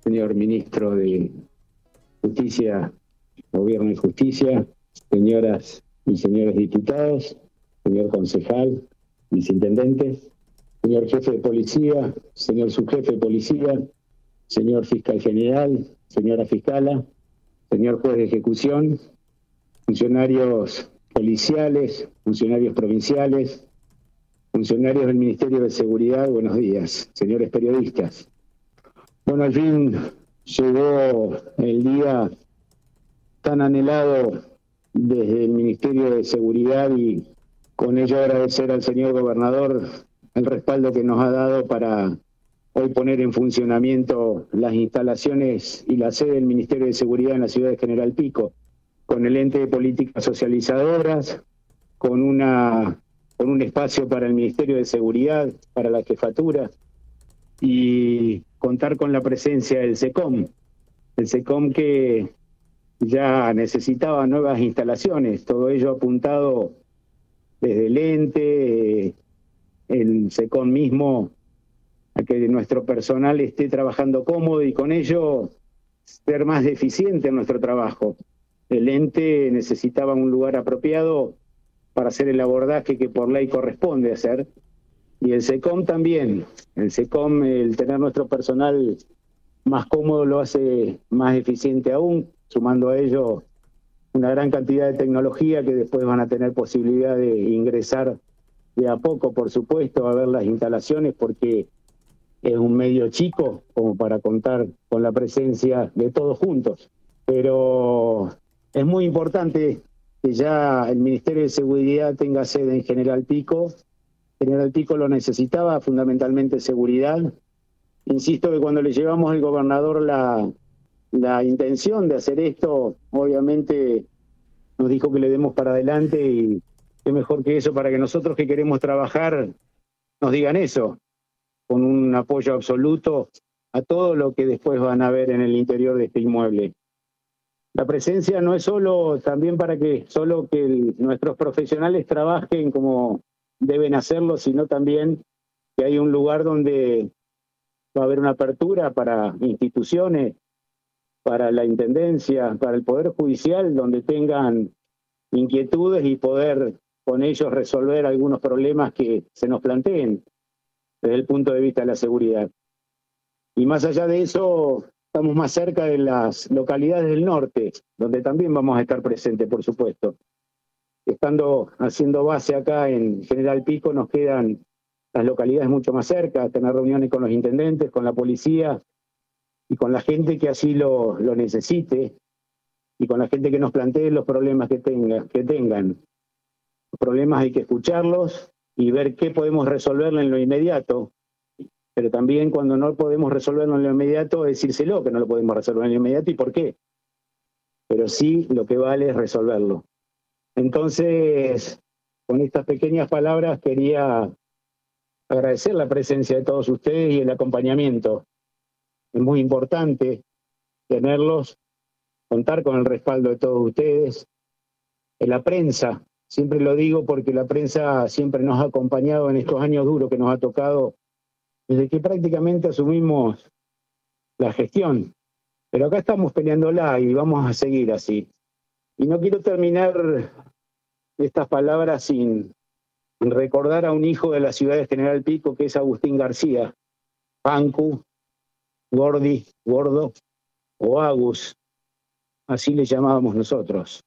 señor ministro de Justicia, Gobierno y Justicia, señoras y señores diputados, señor concejal, viceintendente, señor jefe de policía, señor subjefe de policía, señor fiscal general, señora fiscala, señor juez de ejecución, funcionarios policiales, funcionarios provinciales, funcionarios del Ministerio de Seguridad, buenos días, señores periodistas. Bueno, al fin llegó el día tan anhelado desde el Ministerio de Seguridad y con ello agradecer al señor gobernador el respaldo que nos ha dado para hoy poner en funcionamiento las instalaciones y la sede del Ministerio de Seguridad en la ciudad de General Pico, con el ente de políticas socializadoras, con una con un espacio para el Ministerio de Seguridad, para la jefatura, y contar con la presencia del SECOM, el SECOM que ya necesitaba nuevas instalaciones, todo ello apuntado desde el ente, el SECOM mismo, a que nuestro personal esté trabajando cómodo y con ello ser más eficiente en nuestro trabajo. El ente necesitaba un lugar apropiado para hacer el abordaje que por ley corresponde hacer. Y el SECOM también. El SECOM, el tener nuestro personal más cómodo lo hace más eficiente aún, sumando a ello una gran cantidad de tecnología que después van a tener posibilidad de ingresar de a poco, por supuesto, a ver las instalaciones, porque es un medio chico como para contar con la presencia de todos juntos. Pero es muy importante que ya el Ministerio de Seguridad tenga sede en General Pico. General Pico lo necesitaba, fundamentalmente seguridad. Insisto que cuando le llevamos al gobernador la, la intención de hacer esto, obviamente nos dijo que le demos para adelante y qué mejor que eso para que nosotros que queremos trabajar nos digan eso, con un apoyo absoluto a todo lo que después van a ver en el interior de este inmueble. La presencia no es solo también para que solo que nuestros profesionales trabajen como deben hacerlo, sino también que hay un lugar donde va a haber una apertura para instituciones, para la intendencia, para el poder judicial, donde tengan inquietudes y poder con ellos resolver algunos problemas que se nos planteen desde el punto de vista de la seguridad. Y más allá de eso, estamos más cerca de las localidades del norte, donde también vamos a estar presentes, por supuesto. Estando haciendo base acá en General Pico, nos quedan las localidades mucho más cerca, tener reuniones con los intendentes, con la policía y con la gente que así lo, lo necesite y con la gente que nos plantee los problemas que, tenga, que tengan. Los problemas hay que escucharlos y ver qué podemos resolverlo en lo inmediato pero también cuando no podemos resolverlo en lo inmediato, decírselo que no lo podemos resolver en lo inmediato y por qué. Pero sí lo que vale es resolverlo. Entonces, con estas pequeñas palabras quería agradecer la presencia de todos ustedes y el acompañamiento. Es muy importante tenerlos, contar con el respaldo de todos ustedes. En la prensa, siempre lo digo porque la prensa siempre nos ha acompañado en estos años duros que nos ha tocado desde que prácticamente asumimos la gestión. Pero acá estamos peleándola y vamos a seguir así. Y no quiero terminar estas palabras sin recordar a un hijo de la ciudad de General Pico, que es Agustín García, Pancu, Gordi, Gordo o Agus, así le llamábamos nosotros.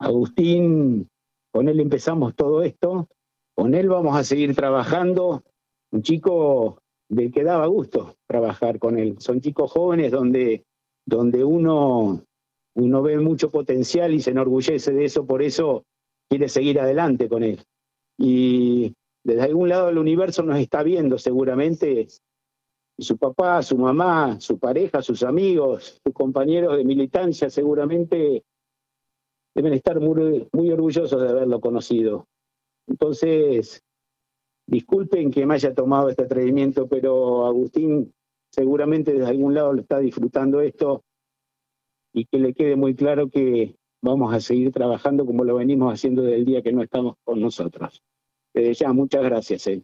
Agustín, con él empezamos todo esto, con él vamos a seguir trabajando, un chico de que daba gusto trabajar con él. Son chicos jóvenes donde, donde uno, uno ve mucho potencial y se enorgullece de eso, por eso quiere seguir adelante con él. Y desde algún lado del universo nos está viendo seguramente su papá, su mamá, su pareja, sus amigos, sus compañeros de militancia seguramente deben estar muy, orgullosos de haberlo conocido. Entonces, Disculpen que me haya tomado este atrevimiento, pero Agustín seguramente desde algún lado lo está disfrutando esto y que le quede muy claro que vamos a seguir trabajando como lo venimos haciendo desde el día que no estamos con nosotros. Desde ya, muchas gracias. Eh.